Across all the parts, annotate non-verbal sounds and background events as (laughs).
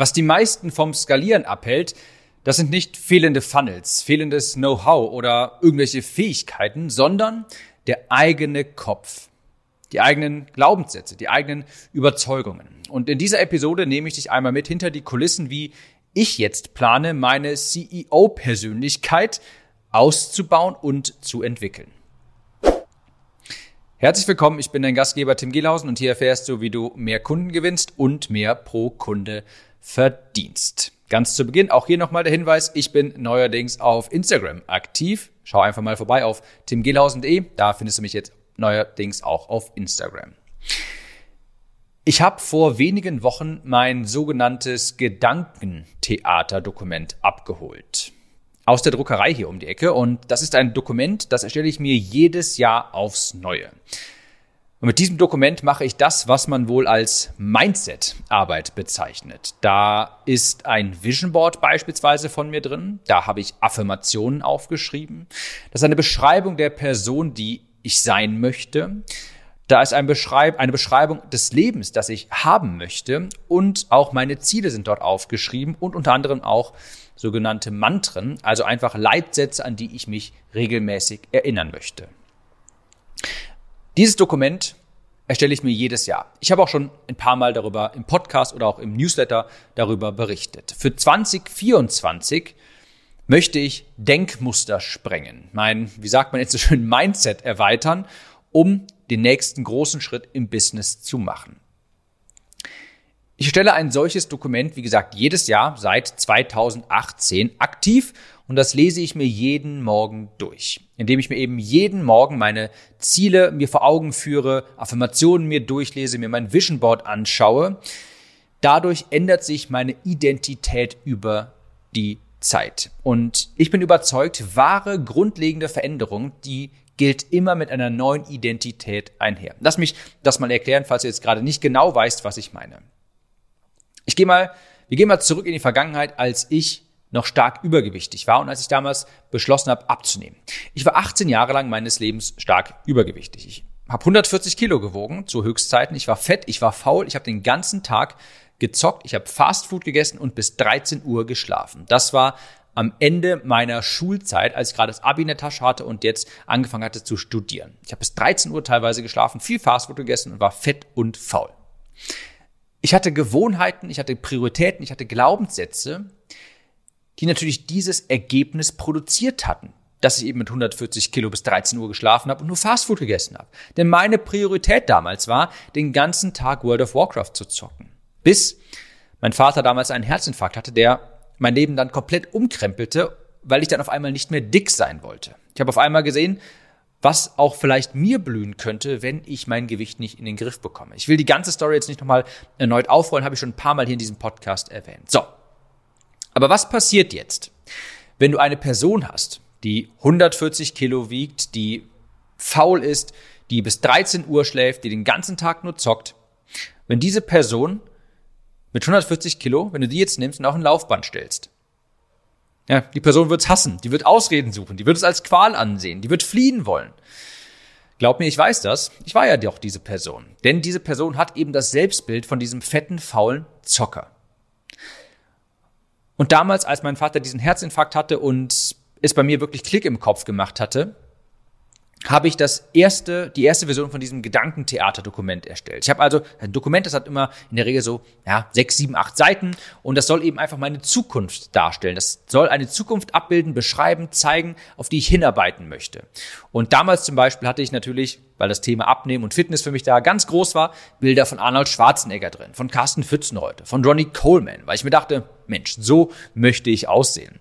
Was die meisten vom Skalieren abhält, das sind nicht fehlende Funnels, fehlendes Know-how oder irgendwelche Fähigkeiten, sondern der eigene Kopf, die eigenen Glaubenssätze, die eigenen Überzeugungen. Und in dieser Episode nehme ich dich einmal mit hinter die Kulissen, wie ich jetzt plane, meine CEO-Persönlichkeit auszubauen und zu entwickeln. Herzlich willkommen, ich bin dein Gastgeber Tim Gielhausen und hier erfährst du, wie du mehr Kunden gewinnst und mehr pro Kunde verdienst. Ganz zu Beginn auch hier nochmal der Hinweis, ich bin neuerdings auf Instagram aktiv. Schau einfach mal vorbei auf timgehlhausen.de, da findest du mich jetzt neuerdings auch auf Instagram. Ich habe vor wenigen Wochen mein sogenanntes Gedankentheater-Dokument abgeholt. Aus der Druckerei hier um die Ecke. Und das ist ein Dokument, das erstelle ich mir jedes Jahr aufs Neue. Und mit diesem Dokument mache ich das, was man wohl als Mindset-Arbeit bezeichnet. Da ist ein Vision Board beispielsweise von mir drin. Da habe ich Affirmationen aufgeschrieben. Das ist eine Beschreibung der Person, die ich sein möchte. Da ist ein Beschreib eine Beschreibung des Lebens, das ich haben möchte. Und auch meine Ziele sind dort aufgeschrieben und unter anderem auch sogenannte Mantren, also einfach Leitsätze, an die ich mich regelmäßig erinnern möchte. Dieses Dokument erstelle ich mir jedes Jahr. Ich habe auch schon ein paar Mal darüber im Podcast oder auch im Newsletter darüber berichtet. Für 2024 möchte ich Denkmuster sprengen, mein, wie sagt man jetzt so schön, Mindset erweitern, um den nächsten großen Schritt im Business zu machen. Ich stelle ein solches Dokument, wie gesagt, jedes Jahr seit 2018 aktiv und das lese ich mir jeden Morgen durch, indem ich mir eben jeden Morgen meine Ziele mir vor Augen führe, Affirmationen mir durchlese, mir mein Vision Board anschaue. Dadurch ändert sich meine Identität über die Zeit. Und ich bin überzeugt, wahre grundlegende Veränderung, die gilt immer mit einer neuen Identität einher. Lass mich das mal erklären, falls du jetzt gerade nicht genau weißt, was ich meine. Ich gehe mal, wir gehen mal zurück in die Vergangenheit, als ich noch stark übergewichtig war und als ich damals beschlossen habe, abzunehmen. Ich war 18 Jahre lang meines Lebens stark übergewichtig. Ich habe 140 Kilo gewogen zu Höchstzeiten. Ich war fett, ich war faul, ich habe den ganzen Tag gezockt, ich habe Fastfood gegessen und bis 13 Uhr geschlafen. Das war am Ende meiner Schulzeit, als ich gerade das Abi in der Tasche hatte und jetzt angefangen hatte zu studieren. Ich habe bis 13 Uhr teilweise geschlafen, viel Fastfood gegessen und war fett und faul. Ich hatte Gewohnheiten, ich hatte Prioritäten, ich hatte Glaubenssätze, die natürlich dieses Ergebnis produziert hatten, dass ich eben mit 140 Kilo bis 13 Uhr geschlafen habe und nur Fastfood gegessen habe. Denn meine Priorität damals war, den ganzen Tag World of Warcraft zu zocken. Bis mein Vater damals einen Herzinfarkt hatte, der mein Leben dann komplett umkrempelte, weil ich dann auf einmal nicht mehr dick sein wollte. Ich habe auf einmal gesehen, was auch vielleicht mir blühen könnte, wenn ich mein Gewicht nicht in den Griff bekomme. Ich will die ganze Story jetzt nicht nochmal erneut aufrollen, habe ich schon ein paar Mal hier in diesem Podcast erwähnt. So, aber was passiert jetzt, wenn du eine Person hast, die 140 Kilo wiegt, die faul ist, die bis 13 Uhr schläft, die den ganzen Tag nur zockt? Wenn diese Person mit 140 Kilo, wenn du die jetzt nimmst und auf ein Laufband stellst, ja, die Person wird's hassen, die wird Ausreden suchen, die wird es als Qual ansehen, die wird fliehen wollen. Glaub mir, ich weiß das. Ich war ja doch diese Person. Denn diese Person hat eben das Selbstbild von diesem fetten, faulen Zocker. Und damals, als mein Vater diesen Herzinfarkt hatte und es bei mir wirklich Klick im Kopf gemacht hatte, habe ich das erste, die erste Version von diesem Gedankentheater-Dokument erstellt. Ich habe also ein Dokument, das hat immer in der Regel so ja, sechs, sieben, acht Seiten und das soll eben einfach meine Zukunft darstellen. Das soll eine Zukunft abbilden, beschreiben, zeigen, auf die ich hinarbeiten möchte. Und damals zum Beispiel hatte ich natürlich, weil das Thema Abnehmen und Fitness für mich da ganz groß war, Bilder von Arnold Schwarzenegger drin, von Carsten Pfützenreuter, von Ronnie Coleman, weil ich mir dachte, Mensch, so möchte ich aussehen.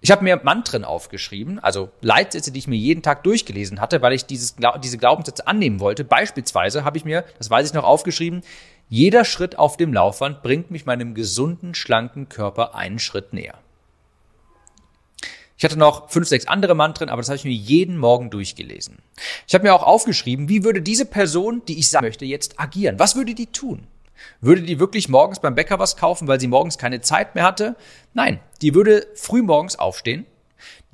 Ich habe mir Mantren aufgeschrieben, also Leitsätze, die ich mir jeden Tag durchgelesen hatte, weil ich dieses, diese Glaubenssätze annehmen wollte. Beispielsweise habe ich mir, das weiß ich noch, aufgeschrieben, jeder Schritt auf dem Laufband bringt mich meinem gesunden, schlanken Körper einen Schritt näher. Ich hatte noch fünf, sechs andere Mantren, aber das habe ich mir jeden Morgen durchgelesen. Ich habe mir auch aufgeschrieben, wie würde diese Person, die ich sagen möchte, jetzt agieren? Was würde die tun? Würde die wirklich morgens beim Bäcker was kaufen, weil sie morgens keine Zeit mehr hatte? Nein, die würde früh morgens aufstehen.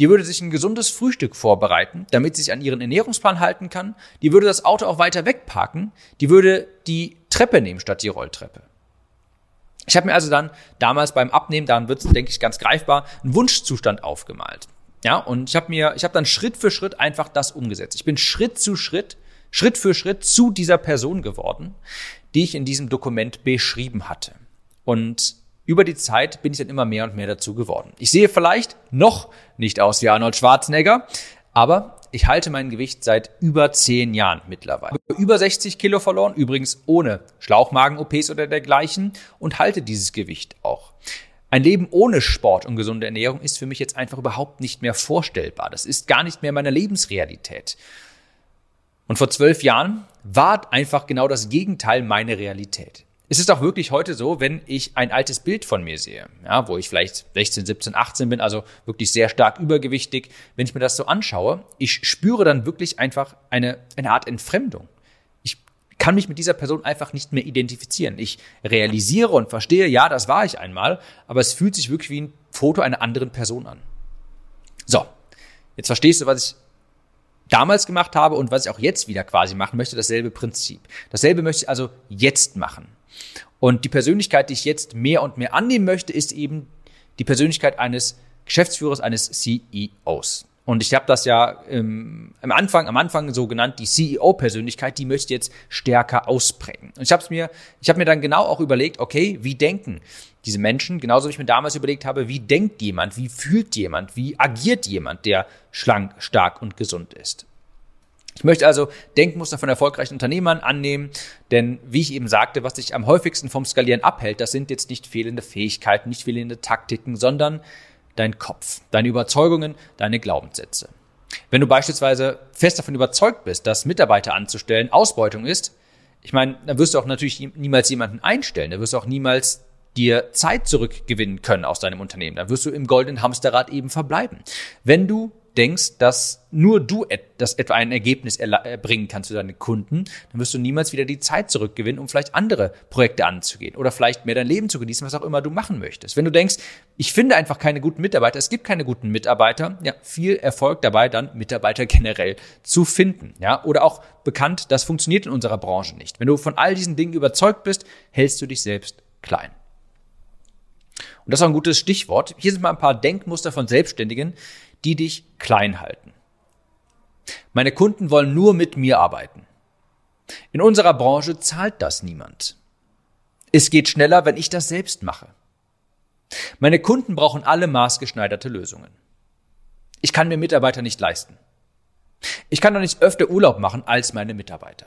Die würde sich ein gesundes Frühstück vorbereiten, damit sie sich an ihren Ernährungsplan halten kann. Die würde das Auto auch weiter wegparken. Die würde die Treppe nehmen statt die Rolltreppe. Ich habe mir also dann damals beim Abnehmen, dann wird es, denke ich, ganz greifbar, einen Wunschzustand aufgemalt. Ja, und ich habe mir, ich habe dann Schritt für Schritt einfach das umgesetzt. Ich bin Schritt zu Schritt, Schritt für Schritt zu dieser Person geworden, die ich in diesem Dokument beschrieben hatte. Und über die Zeit bin ich dann immer mehr und mehr dazu geworden. Ich sehe vielleicht noch nicht aus wie Arnold Schwarzenegger, aber ich halte mein Gewicht seit über zehn Jahren mittlerweile. Über 60 Kilo verloren, übrigens ohne Schlauchmagen-OPs oder dergleichen und halte dieses Gewicht auch. Ein Leben ohne Sport und gesunde Ernährung ist für mich jetzt einfach überhaupt nicht mehr vorstellbar. Das ist gar nicht mehr meine Lebensrealität. Und vor zwölf Jahren war einfach genau das Gegenteil meine Realität. Es ist auch wirklich heute so, wenn ich ein altes Bild von mir sehe, ja, wo ich vielleicht 16, 17, 18 bin, also wirklich sehr stark übergewichtig, wenn ich mir das so anschaue, ich spüre dann wirklich einfach eine, eine Art Entfremdung. Ich kann mich mit dieser Person einfach nicht mehr identifizieren. Ich realisiere und verstehe, ja, das war ich einmal, aber es fühlt sich wirklich wie ein Foto einer anderen Person an. So, jetzt verstehst du, was ich damals gemacht habe und was ich auch jetzt wieder quasi machen möchte, dasselbe Prinzip. Dasselbe möchte ich also jetzt machen. Und die Persönlichkeit, die ich jetzt mehr und mehr annehmen möchte, ist eben die Persönlichkeit eines Geschäftsführers, eines CEOs. Und ich habe das ja ähm, am Anfang, am Anfang so genannt, die CEO-Persönlichkeit, die möchte jetzt stärker ausprägen. Und ich habe mir, ich habe mir dann genau auch überlegt, okay, wie denken diese Menschen? Genauso wie ich mir damals überlegt habe, wie denkt jemand, wie fühlt jemand, wie agiert jemand, der schlank, stark und gesund ist. Ich möchte also Denkmuster von erfolgreichen Unternehmern annehmen, denn wie ich eben sagte, was sich am häufigsten vom Skalieren abhält, das sind jetzt nicht fehlende Fähigkeiten, nicht fehlende Taktiken, sondern dein Kopf, deine Überzeugungen, deine Glaubenssätze. Wenn du beispielsweise fest davon überzeugt bist, dass Mitarbeiter anzustellen Ausbeutung ist, ich meine, dann wirst du auch natürlich niemals jemanden einstellen, da wirst du auch niemals dir Zeit zurückgewinnen können aus deinem Unternehmen. Dann wirst du im goldenen Hamsterrad eben verbleiben. Wenn du denkst, dass nur du das etwa ein Ergebnis erbringen kannst für deine Kunden, dann wirst du niemals wieder die Zeit zurückgewinnen, um vielleicht andere Projekte anzugehen oder vielleicht mehr dein Leben zu genießen, was auch immer du machen möchtest. Wenn du denkst, ich finde einfach keine guten Mitarbeiter, es gibt keine guten Mitarbeiter, ja, viel Erfolg dabei, dann Mitarbeiter (laughs) generell zu finden, ja, oder auch bekannt, das funktioniert in unserer Branche nicht. Wenn du von all diesen Dingen überzeugt bist, hältst du dich selbst klein. Und das ist auch ein gutes Stichwort. Hier sind mal ein paar Denkmuster von Selbstständigen, die dich klein halten. Meine Kunden wollen nur mit mir arbeiten. In unserer Branche zahlt das niemand. Es geht schneller, wenn ich das selbst mache. Meine Kunden brauchen alle maßgeschneiderte Lösungen. Ich kann mir Mitarbeiter nicht leisten. Ich kann doch nicht öfter Urlaub machen als meine Mitarbeiter.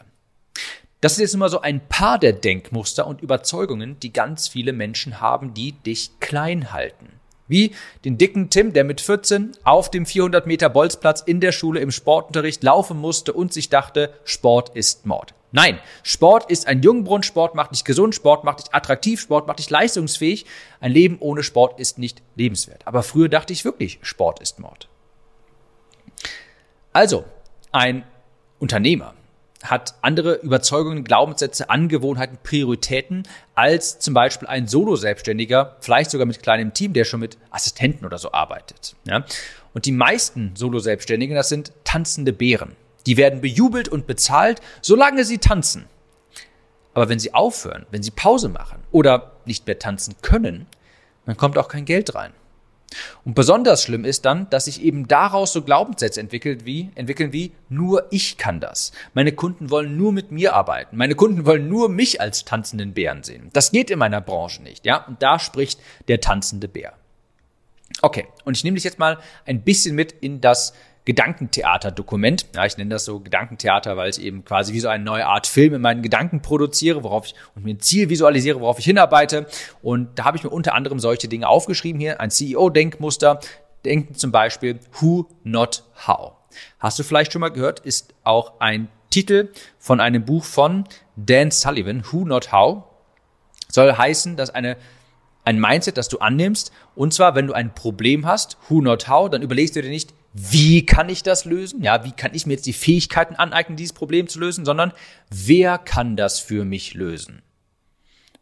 Das ist jetzt immer so ein paar der Denkmuster und Überzeugungen, die ganz viele Menschen haben, die dich klein halten. Wie den dicken Tim, der mit 14 auf dem 400 Meter Bolzplatz in der Schule im Sportunterricht laufen musste und sich dachte, Sport ist Mord. Nein, Sport ist ein Jungbrunnen, Sport macht dich gesund, Sport macht dich attraktiv, Sport macht dich leistungsfähig. Ein Leben ohne Sport ist nicht lebenswert. Aber früher dachte ich wirklich, Sport ist Mord. Also, ein Unternehmer, hat andere Überzeugungen, Glaubenssätze, Angewohnheiten, Prioritäten als zum Beispiel ein Solo-Selbstständiger, vielleicht sogar mit kleinem Team, der schon mit Assistenten oder so arbeitet. Ja? Und die meisten Solo-Selbstständigen, das sind tanzende Bären. Die werden bejubelt und bezahlt, solange sie tanzen. Aber wenn sie aufhören, wenn sie Pause machen oder nicht mehr tanzen können, dann kommt auch kein Geld rein. Und besonders schlimm ist dann, dass sich eben daraus so Glaubenssätze entwickelt wie, entwickeln wie, nur ich kann das. Meine Kunden wollen nur mit mir arbeiten. Meine Kunden wollen nur mich als tanzenden Bären sehen. Das geht in meiner Branche nicht, ja? Und da spricht der tanzende Bär. Okay. Und ich nehme dich jetzt mal ein bisschen mit in das Gedankentheater-Dokument. Ja, ich nenne das so Gedankentheater, weil ich eben quasi wie so eine neue Art Film in meinen Gedanken produziere, worauf ich und mir ein Ziel visualisiere, worauf ich hinarbeite. Und da habe ich mir unter anderem solche Dinge aufgeschrieben hier. Ein CEO-Denkmuster. Denken zum Beispiel Who, not How. Hast du vielleicht schon mal gehört, ist auch ein Titel von einem Buch von Dan Sullivan, Who, not How. Soll heißen, dass eine ein Mindset, das du annimmst. Und zwar, wenn du ein Problem hast, who not how, dann überlegst du dir nicht, wie kann ich das lösen? Ja, wie kann ich mir jetzt die Fähigkeiten aneignen, dieses Problem zu lösen, sondern wer kann das für mich lösen?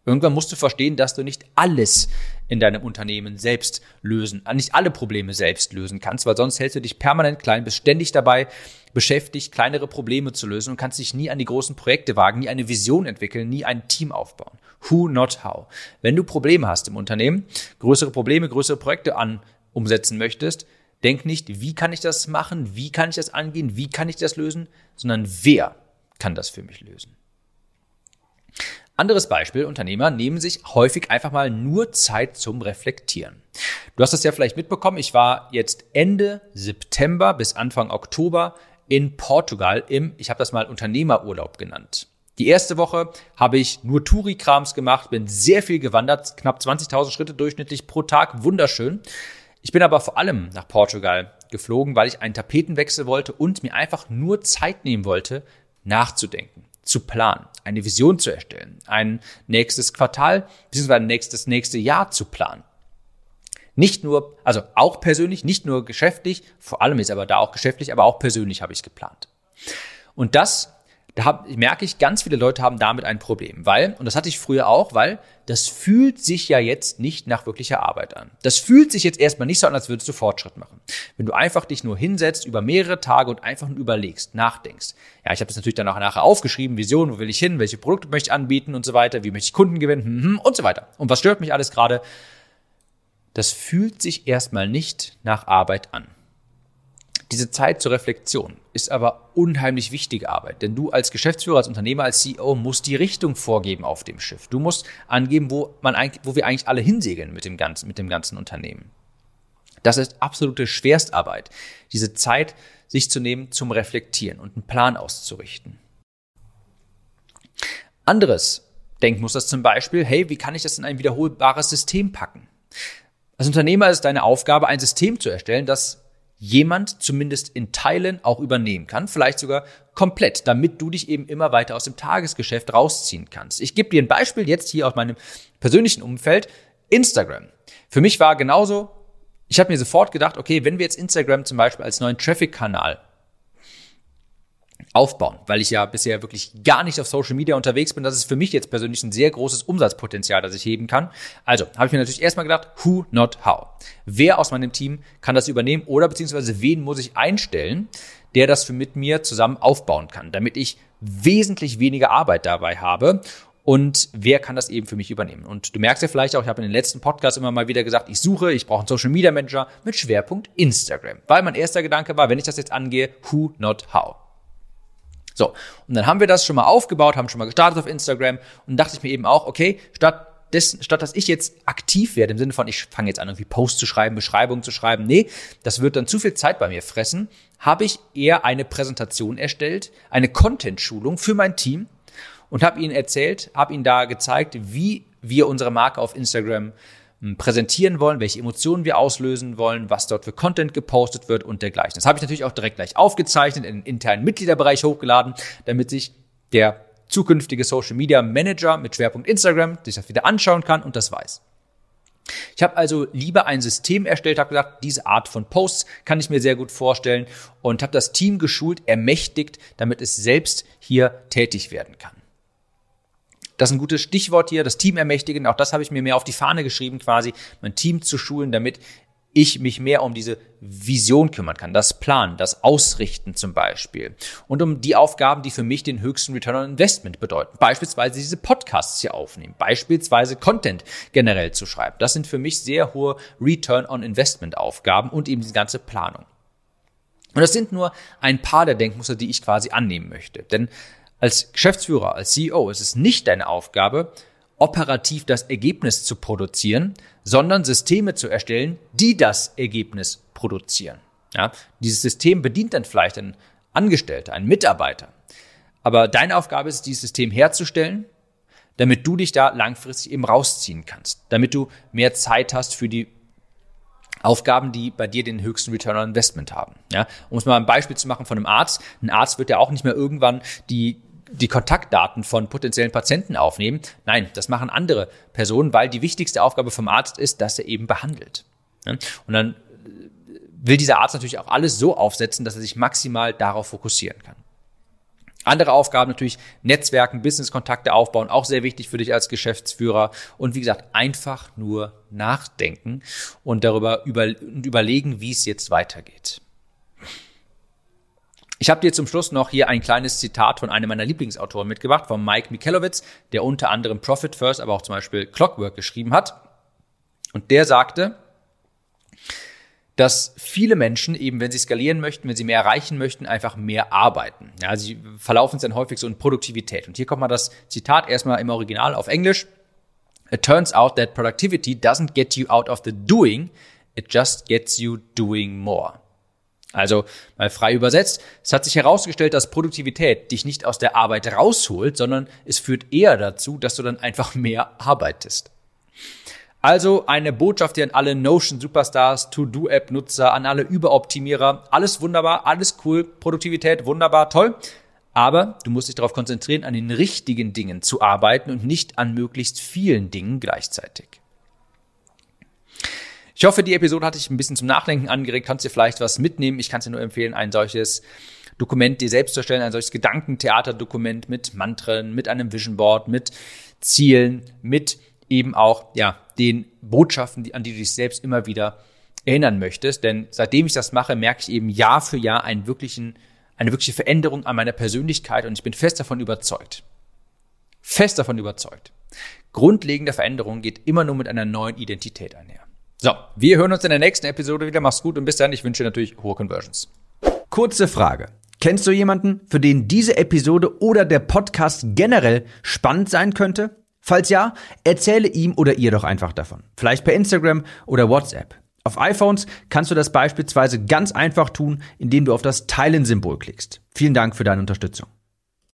Irgendwann musst du verstehen, dass du nicht alles in deinem Unternehmen selbst lösen, nicht alle Probleme selbst lösen kannst, weil sonst hältst du dich permanent klein, bist ständig dabei beschäftigt, kleinere Probleme zu lösen und kannst dich nie an die großen Projekte wagen, nie eine Vision entwickeln, nie ein Team aufbauen. Who, not how. Wenn du Probleme hast im Unternehmen, größere Probleme, größere Projekte an umsetzen möchtest, denk nicht, wie kann ich das machen, wie kann ich das angehen, wie kann ich das lösen, sondern wer kann das für mich lösen. Anderes Beispiel, Unternehmer nehmen sich häufig einfach mal nur Zeit zum Reflektieren. Du hast das ja vielleicht mitbekommen, ich war jetzt Ende September bis Anfang Oktober in Portugal im, ich habe das mal Unternehmerurlaub genannt. Die erste Woche habe ich nur Touri-Krams gemacht, bin sehr viel gewandert, knapp 20.000 Schritte durchschnittlich pro Tag, wunderschön. Ich bin aber vor allem nach Portugal geflogen, weil ich einen Tapetenwechsel wollte und mir einfach nur Zeit nehmen wollte, nachzudenken zu planen, eine Vision zu erstellen, ein nächstes Quartal bzw. nächstes nächste Jahr zu planen. Nicht nur, also auch persönlich, nicht nur geschäftlich, vor allem ist aber da auch geschäftlich, aber auch persönlich habe ich es geplant. Und das da hab, merke ich, ganz viele Leute haben damit ein Problem, weil, und das hatte ich früher auch, weil das fühlt sich ja jetzt nicht nach wirklicher Arbeit an. Das fühlt sich jetzt erstmal nicht so an, als würdest du Fortschritt machen. Wenn du einfach dich nur hinsetzt über mehrere Tage und einfach nur überlegst, nachdenkst. Ja, ich habe das natürlich dann auch nachher aufgeschrieben, Vision, wo will ich hin, welche Produkte möchte ich anbieten und so weiter, wie möchte ich Kunden gewinnen hm, hm, und so weiter. Und was stört mich alles gerade? Das fühlt sich erstmal nicht nach Arbeit an. Diese Zeit zur Reflexion ist aber unheimlich wichtige Arbeit, denn du als Geschäftsführer, als Unternehmer, als CEO musst die Richtung vorgeben auf dem Schiff. Du musst angeben, wo man wo wir eigentlich alle hinsegeln mit dem ganzen, mit dem ganzen Unternehmen. Das ist absolute Schwerstarbeit, diese Zeit sich zu nehmen zum Reflektieren und einen Plan auszurichten. Anderes Denkmuster ist zum Beispiel, hey, wie kann ich das in ein wiederholbares System packen? Als Unternehmer ist deine Aufgabe, ein System zu erstellen, das jemand zumindest in Teilen auch übernehmen kann, vielleicht sogar komplett, damit du dich eben immer weiter aus dem Tagesgeschäft rausziehen kannst. Ich gebe dir ein Beispiel jetzt hier aus meinem persönlichen Umfeld, Instagram. Für mich war genauso, ich habe mir sofort gedacht, okay, wenn wir jetzt Instagram zum Beispiel als neuen Traffic-Kanal aufbauen, weil ich ja bisher wirklich gar nicht auf Social Media unterwegs bin. Das ist für mich jetzt persönlich ein sehr großes Umsatzpotenzial, das ich heben kann. Also habe ich mir natürlich erstmal gedacht, who, not how. Wer aus meinem Team kann das übernehmen oder beziehungsweise wen muss ich einstellen, der das für mit mir zusammen aufbauen kann, damit ich wesentlich weniger Arbeit dabei habe und wer kann das eben für mich übernehmen? Und du merkst ja vielleicht auch, ich habe in den letzten Podcasts immer mal wieder gesagt, ich suche, ich brauche einen Social Media Manager mit Schwerpunkt Instagram. Weil mein erster Gedanke war, wenn ich das jetzt angehe, who, not how. So, und dann haben wir das schon mal aufgebaut, haben schon mal gestartet auf Instagram und dachte ich mir eben auch, okay, statt dessen, statt dass ich jetzt aktiv werde, im Sinne von, ich fange jetzt an, irgendwie Post zu schreiben, Beschreibungen zu schreiben, nee, das wird dann zu viel Zeit bei mir fressen, habe ich eher eine Präsentation erstellt, eine Content-Schulung für mein Team und habe ihnen erzählt, habe ihnen da gezeigt, wie wir unsere Marke auf Instagram präsentieren wollen, welche Emotionen wir auslösen wollen, was dort für Content gepostet wird und dergleichen. Das habe ich natürlich auch direkt gleich aufgezeichnet, in den internen Mitgliederbereich hochgeladen, damit sich der zukünftige Social Media Manager mit Schwerpunkt Instagram sich das wieder anschauen kann und das weiß. Ich habe also lieber ein System erstellt, habe gesagt, diese Art von Posts kann ich mir sehr gut vorstellen und habe das Team geschult, ermächtigt, damit es selbst hier tätig werden kann. Das ist ein gutes Stichwort hier, das Team ermächtigen. Auch das habe ich mir mehr auf die Fahne geschrieben, quasi mein Team zu schulen, damit ich mich mehr um diese Vision kümmern kann, das Planen, das Ausrichten zum Beispiel und um die Aufgaben, die für mich den höchsten Return on Investment bedeuten. Beispielsweise diese Podcasts hier aufnehmen, beispielsweise Content generell zu schreiben. Das sind für mich sehr hohe Return on Investment Aufgaben und eben die ganze Planung. Und das sind nur ein paar der Denkmuster, die ich quasi annehmen möchte. Denn als Geschäftsführer, als CEO ist es nicht deine Aufgabe, operativ das Ergebnis zu produzieren, sondern Systeme zu erstellen, die das Ergebnis produzieren. Ja, dieses System bedient dann vielleicht einen Angestellter, einen Mitarbeiter. Aber deine Aufgabe ist, dieses System herzustellen, damit du dich da langfristig eben rausziehen kannst, damit du mehr Zeit hast für die Aufgaben, die bei dir den höchsten Return on Investment haben. Ja, um es mal ein Beispiel zu machen von einem Arzt. Ein Arzt wird ja auch nicht mehr irgendwann die die Kontaktdaten von potenziellen Patienten aufnehmen. Nein, das machen andere Personen, weil die wichtigste Aufgabe vom Arzt ist, dass er eben behandelt. Und dann will dieser Arzt natürlich auch alles so aufsetzen, dass er sich maximal darauf fokussieren kann. Andere Aufgaben natürlich Netzwerken, Businesskontakte aufbauen, auch sehr wichtig für dich als Geschäftsführer. Und wie gesagt, einfach nur nachdenken und darüber über, überlegen, wie es jetzt weitergeht. Ich habe dir zum Schluss noch hier ein kleines Zitat von einem meiner Lieblingsautoren mitgebracht, von Mike Michalowicz, der unter anderem Profit First, aber auch zum Beispiel Clockwork geschrieben hat. Und der sagte, dass viele Menschen eben, wenn sie skalieren möchten, wenn sie mehr erreichen möchten, einfach mehr arbeiten. Ja, sie verlaufen es dann häufig so in Produktivität. Und hier kommt mal das Zitat erstmal im Original auf Englisch. It turns out that productivity doesn't get you out of the doing, it just gets you doing more. Also mal frei übersetzt, es hat sich herausgestellt, dass Produktivität dich nicht aus der Arbeit rausholt, sondern es führt eher dazu, dass du dann einfach mehr arbeitest. Also eine Botschaft hier an alle Notion Superstars, To-Do-App Nutzer, an alle Überoptimierer. Alles wunderbar, alles cool, Produktivität wunderbar, toll. Aber du musst dich darauf konzentrieren, an den richtigen Dingen zu arbeiten und nicht an möglichst vielen Dingen gleichzeitig. Ich hoffe, die Episode hat dich ein bisschen zum Nachdenken angeregt, kannst dir vielleicht was mitnehmen. Ich kann dir nur empfehlen, ein solches Dokument dir selbst zu erstellen, ein solches Gedankentheaterdokument mit Mantren, mit einem Vision Board, mit Zielen, mit eben auch, ja, den Botschaften, an die du dich selbst immer wieder erinnern möchtest. Denn seitdem ich das mache, merke ich eben Jahr für Jahr einen wirklichen, eine wirkliche Veränderung an meiner Persönlichkeit und ich bin fest davon überzeugt. Fest davon überzeugt. Grundlegende Veränderung geht immer nur mit einer neuen Identität einher. So, wir hören uns in der nächsten Episode wieder. Mach's gut und bis dann. Ich wünsche dir natürlich hohe Conversions. Kurze Frage. Kennst du jemanden, für den diese Episode oder der Podcast generell spannend sein könnte? Falls ja, erzähle ihm oder ihr doch einfach davon. Vielleicht per Instagram oder WhatsApp. Auf iPhones kannst du das beispielsweise ganz einfach tun, indem du auf das Teilen-Symbol klickst. Vielen Dank für deine Unterstützung.